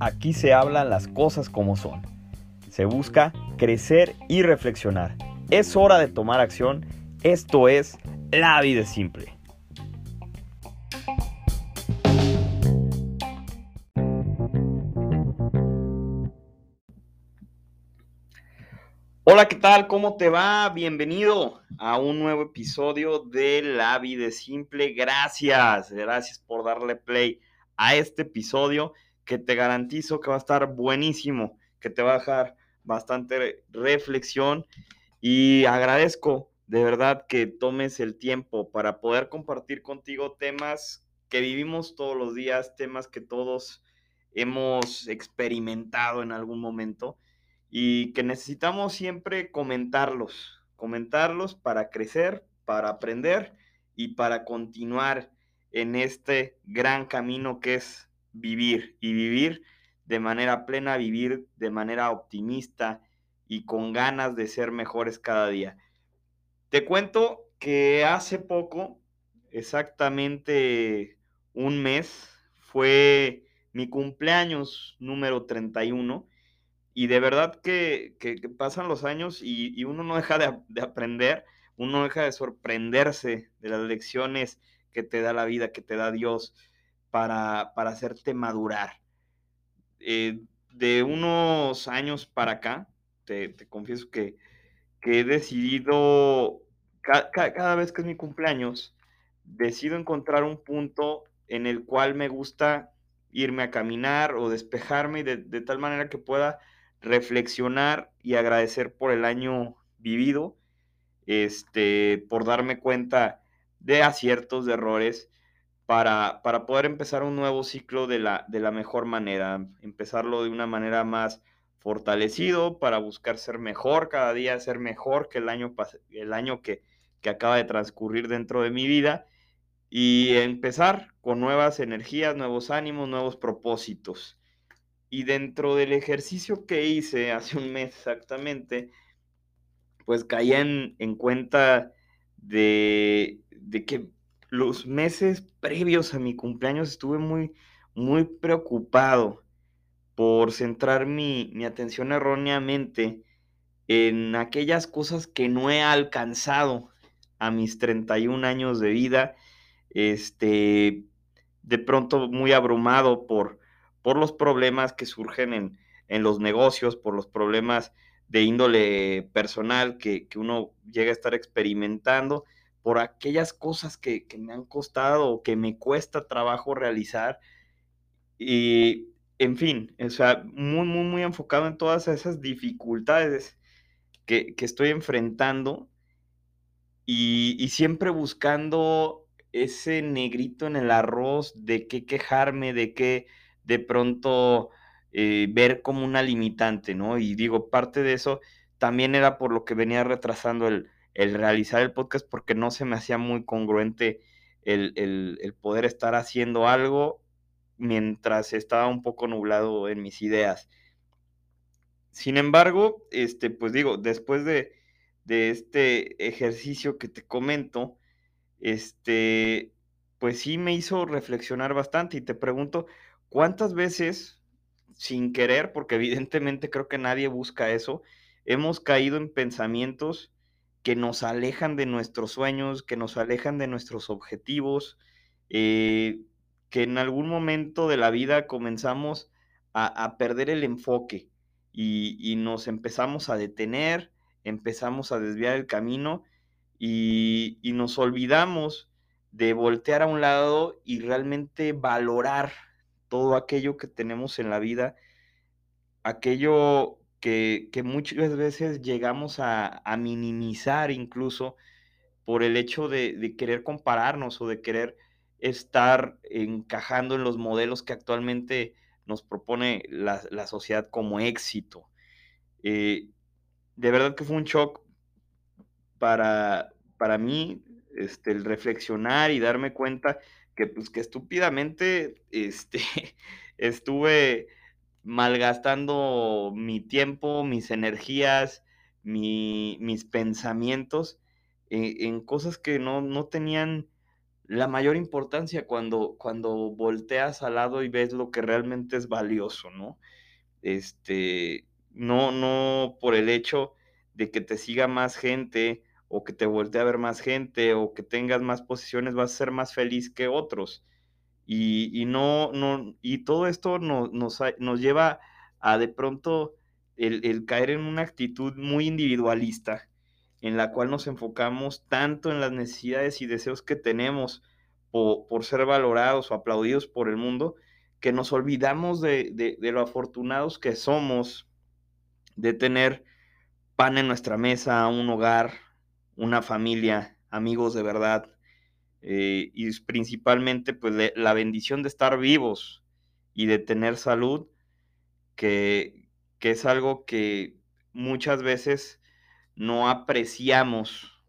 Aquí se hablan las cosas como son. Se busca crecer y reflexionar. Es hora de tomar acción. Esto es La vida simple. Hola, ¿qué tal? ¿Cómo te va? Bienvenido a un nuevo episodio de La vida simple. Gracias, gracias por darle play a este episodio que te garantizo que va a estar buenísimo, que te va a dejar bastante reflexión y agradezco de verdad que tomes el tiempo para poder compartir contigo temas que vivimos todos los días, temas que todos hemos experimentado en algún momento y que necesitamos siempre comentarlos, comentarlos para crecer, para aprender y para continuar en este gran camino que es vivir y vivir de manera plena, vivir de manera optimista y con ganas de ser mejores cada día. Te cuento que hace poco, exactamente un mes, fue mi cumpleaños número 31 y de verdad que, pasan los años y, uno no deja de, aprender, uno no deja de sorprenderse de las lecciones que te da la vida, que te da Dios para, para hacerte madurar. Eh, de unos años para acá, te, confieso que, he decidido, cada vez que es mi cumpleaños, decido encontrar un punto en el cual me gusta irme a caminar o despejarme de, de tal manera que pueda reflexionar y agradecer por el año vivido, este, por darme cuenta de aciertos, de errores, para, para poder empezar un nuevo ciclo de la, de la mejor manera, empezarlo de una manera más fortalecido para buscar ser mejor cada día, ser mejor que el año, el año que, que acaba de transcurrir dentro de mi vida y empezar con nuevas energías, nuevos ánimos, nuevos propósitos. Y dentro del ejercicio que hice hace un mes exactamente, pues caí en, cuenta de, que los meses previos a mi cumpleaños estuve muy, muy preocupado por centrar mi, mi atención erróneamente en aquellas cosas que no he alcanzado a mis 31 años de vida, este, de pronto muy abrumado por, por los problemas que surgen en, los negocios, por los problemas de índole personal que, uno llega a estar experimentando, por aquellas cosas que, me han costado o que me cuesta trabajo realizar. Y, en fin, o sea, muy, muy, muy enfocado en todas esas dificultades que, estoy enfrentando y, y, siempre buscando ese negrito en el arroz de qué quejarme, de qué de pronto eh, ver como una limitante, ¿no? Y digo, parte de eso también era por lo que venía retrasando el, realizar el podcast porque no se me hacía muy congruente el, poder estar haciendo algo mientras estaba un poco nublado en mis ideas. Sin embargo, este, pues digo, después de, de este ejercicio que te comento, este, pues sí me hizo reflexionar bastante y te pregunto, ¿Cuántas veces, sin querer, porque evidentemente creo que nadie busca eso, hemos caído en pensamientos que nos alejan de nuestros sueños, que nos alejan de nuestros objetivos, eh, que en algún momento de la vida comenzamos a, perder el enfoque y, nos empezamos a detener, empezamos a desviar el camino y, y nos olvidamos de voltear a un lado y realmente valorar todo aquello que tenemos en la vida, aquello que, muchas veces llegamos a, minimizar incluso por el hecho de, querer compararnos o de querer estar encajando en los modelos que actualmente nos propone la, sociedad como éxito. Eh, de verdad que fue un shock para, para mí este, el reflexionar y darme cuenta que pues que estúpidamente este, estuve malgastando mi tiempo, mis energías, mis pensamientos en, cosas que no, tenían la mayor importancia cuando, cuando volteas al lado y ves lo que realmente es valioso, ¿no? Este, no, no por el hecho de que te siga más gente o que te voltee a ver más gente o que tengas más posiciones, vas a ser más feliz que otros. Y, no, no, y todo esto nos, nos, lleva a de pronto el, caer en una actitud muy individualista, en la cual nos enfocamos tanto en las necesidades y deseos que tenemos por, por ser valorados o aplaudidos por el mundo, que nos olvidamos de, de, lo afortunados que somos de tener pan en nuestra mesa, un hogar, una familia, amigos de verdad, eh, y principalmente pues la bendición de estar vivos y de tener salud, que, que es algo que muchas veces no apreciamos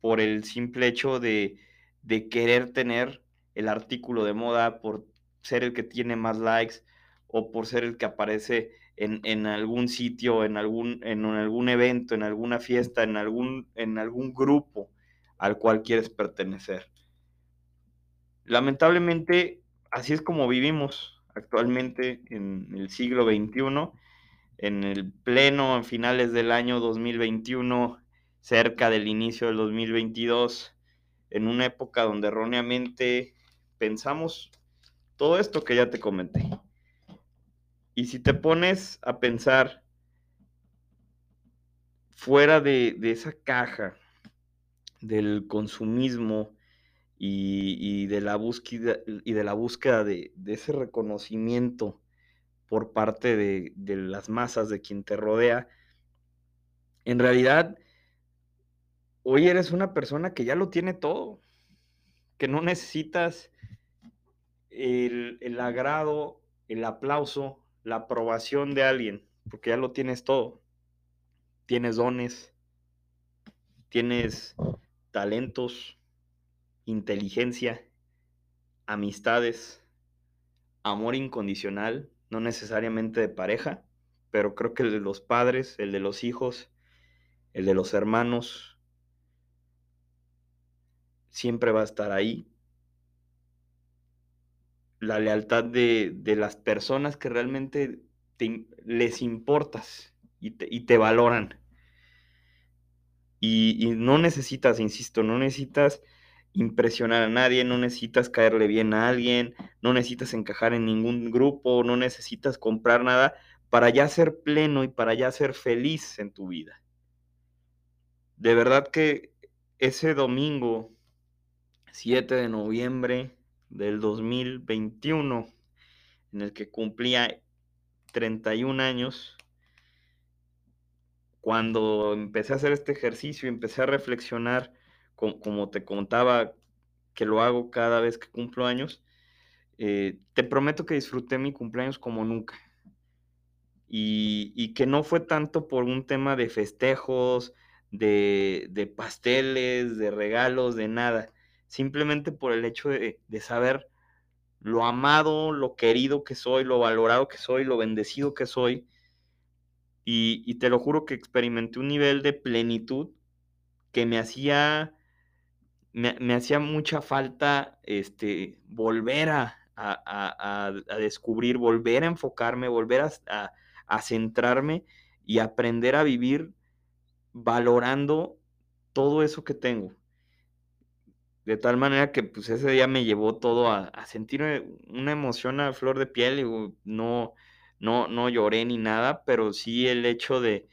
por el simple hecho de, de querer tener el artículo de moda, por ser el que tiene más likes o por ser el que aparece en, algún sitio, en algún, en algún evento, en alguna fiesta, en algún, en algún grupo al cual quieres pertenecer. Lamentablemente, así es como vivimos actualmente en el siglo XXI, en el pleno, en finales del año 2021, cerca del inicio del 2022, en una época donde erróneamente pensamos todo esto que ya te comenté. Y si te pones a pensar fuera de, esa caja del consumismo y, de la búsqueda, y de, la búsqueda de, ese reconocimiento por parte de, las masas de quien te rodea, en realidad hoy eres una persona que ya lo tiene todo, que no necesitas el, agrado, el aplauso, la aprobación de alguien, porque ya lo tienes todo. Tienes dones, tienes talentos, inteligencia, amistades, amor incondicional, no necesariamente de pareja, pero creo que el de los padres, el de los hijos, el de los hermanos, siempre va a estar ahí la lealtad de, las personas que realmente les importas y te, valoran. Y, no necesitas, insisto, no necesitas impresionar a nadie, no necesitas caerle bien a alguien, no necesitas encajar en ningún grupo, no necesitas comprar nada para ya ser pleno y para ya ser feliz en tu vida. De verdad que ese domingo 7 de noviembre del 2021, en el que cumplía 31 años, cuando empecé a hacer este ejercicio y empecé a reflexionar, como, te contaba que lo hago cada vez que cumplo años, eh, te prometo que disfruté mi cumpleaños como nunca. Y, y, que no fue tanto por un tema de festejos, de, de pasteles, de regalos, de nada simplemente por el hecho de, saber lo amado, lo querido que soy, lo valorado que soy, lo bendecido que soy. Y, te lo juro que experimenté un nivel de plenitud que me hacía, me, hacía mucha falta este, volver a, a, descubrir, volver a enfocarme, volver a, a centrarme y aprender a vivir valorando todo eso que tengo. De tal manera que pues ese día me llevó todo a, sentir una emoción a flor de piel. Y, no, no, no lloré ni nada, pero sí el hecho de,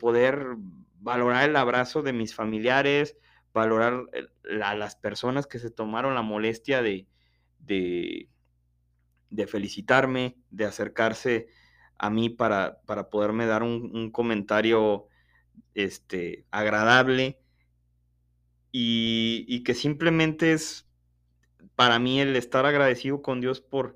poder valorar el abrazo de mis familiares, valorar a las personas que se tomaron la molestia de, de, felicitarme, de acercarse a mí para, para poderme dar un, un comentario este, agradable y, que simplemente es para mí el estar agradecido con Dios por,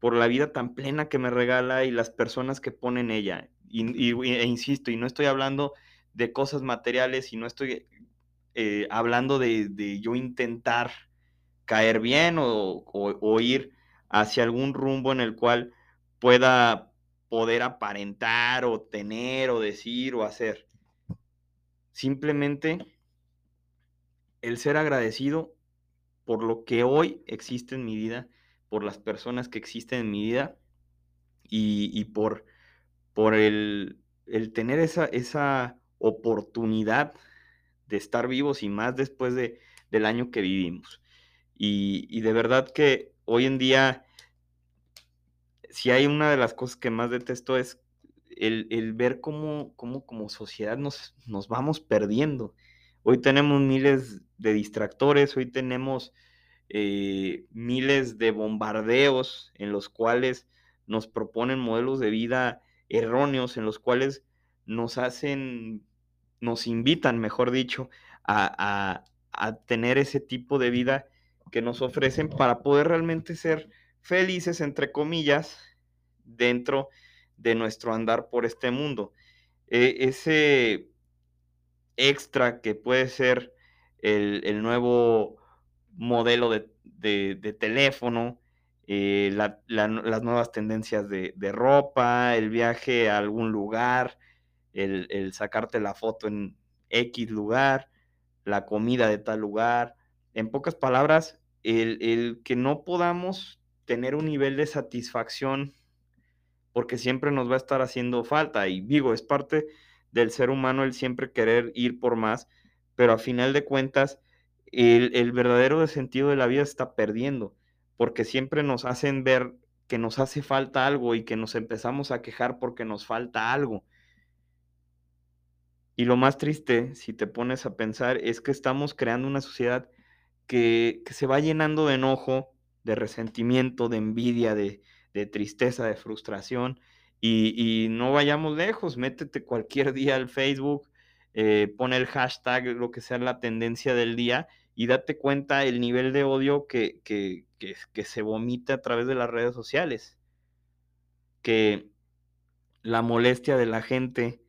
por la vida tan plena que me regala y las personas que pone en ella. Y, e insisto, y no estoy hablando de cosas materiales y no estoy eh, hablando de, yo intentar caer bien o, o, ir hacia algún rumbo en el cual pueda poder aparentar o tener o decir o hacer. Simplemente el ser agradecido por lo que hoy existe en mi vida, por las personas que existen en mi vida y, por, por el, el, tener esa, esa oportunidad de estar vivos y más después de, del año que vivimos. Y, y, de verdad que hoy en día, si hay una de las cosas que más detesto es el, ver cómo, cómo, como sociedad nos, nos vamos perdiendo. Hoy tenemos miles de distractores, hoy tenemos eh, miles de bombardeos en los cuales nos proponen modelos de vida erróneos, en los cuales nos hacen, nos invitan, mejor dicho, a, tener ese tipo de vida que nos ofrecen para poder realmente ser felices, entre comillas, dentro de nuestro andar por este mundo. E, ese extra que puede ser el, nuevo modelo de, teléfono, eh, las nuevas tendencias de, ropa, el viaje a algún lugar, el, sacarte la foto en X lugar, la comida de tal lugar. En pocas palabras, el, el que no podamos tener un nivel de satisfacción porque siempre nos va a estar haciendo falta. Y digo, es parte del ser humano el siempre querer ir por más, pero a final de cuentas, el, verdadero sentido de la vida está perdiendo, porque siempre nos hacen ver que nos hace falta algo y que nos empezamos a quejar porque nos falta algo. Y lo más triste, si te pones a pensar, es que estamos creando una sociedad que, que se va llenando de enojo, de resentimiento, de envidia, de, de tristeza, de frustración. Y, no vayamos lejos, métete cualquier día al Facebook, eh, pone el hashtag, lo que sea la tendencia del día, y date cuenta el nivel de odio que, que, que, se vomita a través de las redes sociales. Que la molestia de la gente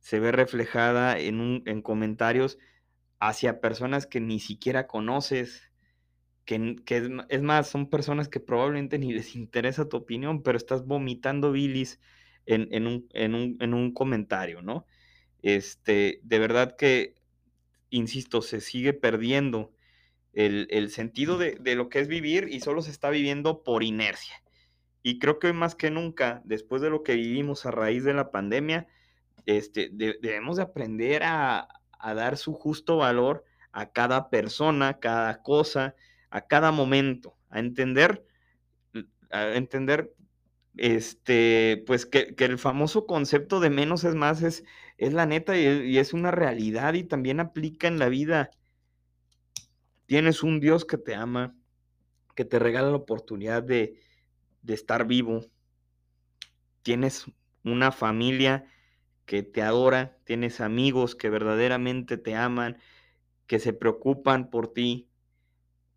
se ve reflejada en, un, en comentarios hacia personas que ni siquiera conoces, que, es, más, son personas que probablemente ni les interesa tu opinión, pero estás vomitando bilis en, un, comentario, ¿no? Este, de verdad que, insisto, se sigue perdiendo el, sentido de, lo que es vivir y solo se está viviendo por inercia. Y creo que hoy más que nunca, después de lo que vivimos a raíz de la pandemia, este, debemos de aprender a, a dar su justo valor a cada persona, cada cosa, a cada momento, a entender, a entender, este, pues que, el famoso concepto de menos es más es, es la neta y, es una realidad y también aplica en la vida. Tienes un Dios que te ama, que te regala la oportunidad de, de estar vivo. Tienes una familia que te adora, tienes amigos que verdaderamente te aman, que se preocupan por ti,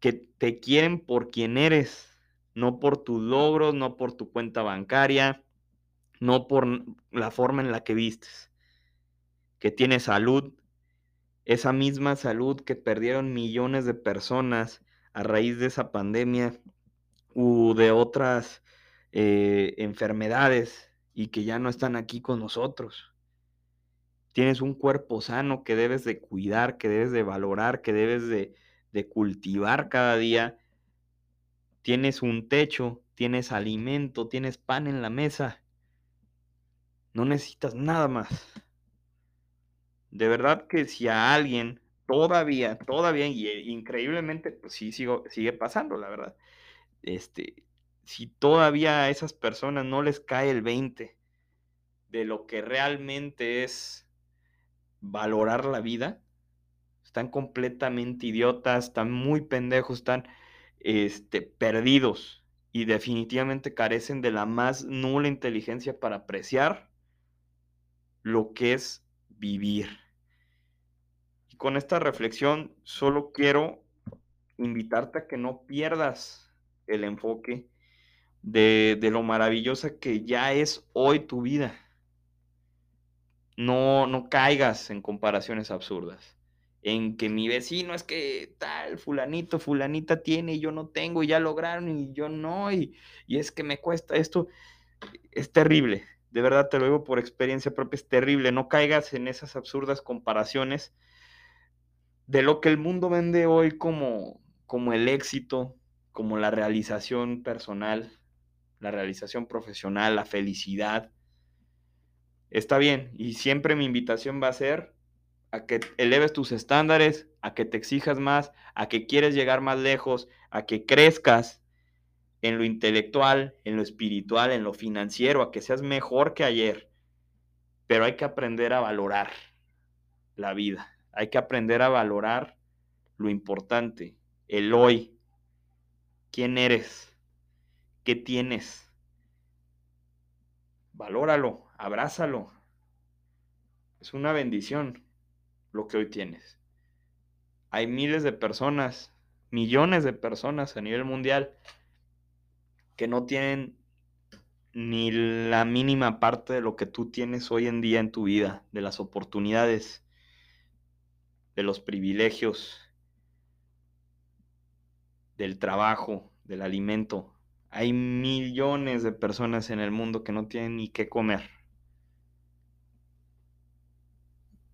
que te quieren por quien eres, no por tus logros, no por tu cuenta bancaria, no por la forma en la que vistes, que tienes salud, esa misma salud que perdieron millones de personas a raíz de esa pandemia u de otras eh, enfermedades y que ya no están aquí con nosotros. Tienes un cuerpo sano que debes de cuidar, que debes de valorar, que debes de, de cultivar cada día. Tienes un techo, tienes alimento, tienes pan en la mesa. No necesitas nada más. De verdad que si a alguien todavía, todavía, y eh, increíblemente, pues sí sigo, sigue pasando, la verdad. Este, si todavía a esas personas no les cae el 20 de lo que realmente es valorar la vida, están completamente idiotas, están muy pendejos, están este, perdidos y definitivamente carecen de la más nula inteligencia para apreciar lo que es vivir. Y con esta reflexión solo quiero invitarte a que no pierdas el enfoque de, de lo maravillosa que ya es hoy tu vida. No, no caigas en comparaciones absurdas en que mi vecino es que tal, fulanito, fulanita tiene y yo no tengo y ya lograron y yo no, y, es que me cuesta esto, es terrible, de verdad te lo digo por experiencia propia, es terrible, no caigas en esas absurdas comparaciones de lo que el mundo vende hoy como, como el éxito, como la realización personal, la realización profesional, la felicidad. Está bien, y siempre mi invitación va a ser a que eleves tus estándares, a que te exijas más, a que quieres llegar más lejos, a que crezcas en lo intelectual, en lo espiritual, en lo financiero, a que seas mejor que ayer. Pero hay que aprender a valorar la vida. Hay que aprender a valorar lo importante, el hoy. ¿Quién eres? ¿Qué tienes? Valóralo, abrázalo. Es una bendición lo que hoy tienes. Hay miles de personas, millones de personas a nivel mundial que no tienen ni la mínima parte de lo que tú tienes hoy en día en tu vida, de las oportunidades, de los privilegios, del trabajo, del alimento. Hay millones de personas en el mundo que no tienen ni qué comer.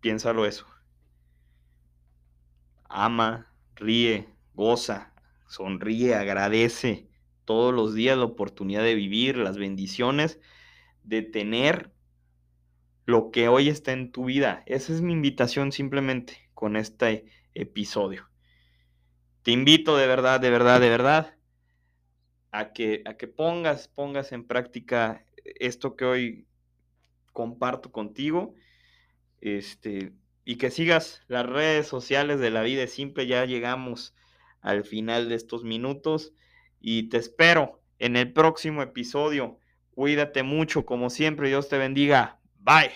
Piénsalo eso. Ama, ríe, goza, sonríe, agradece todos los días la oportunidad de vivir, las bendiciones, de tener lo que hoy está en tu vida. Esa es mi invitación simplemente con este episodio. Te invito de verdad, de verdad, de verdad a que, a que pongas, pongas en práctica esto que hoy comparto contigo. Este, y que sigas las redes sociales de la vida simple. Ya llegamos al final de estos minutos y te espero en el próximo episodio. Cuídate mucho, como siempre, Dios te bendiga. Bye.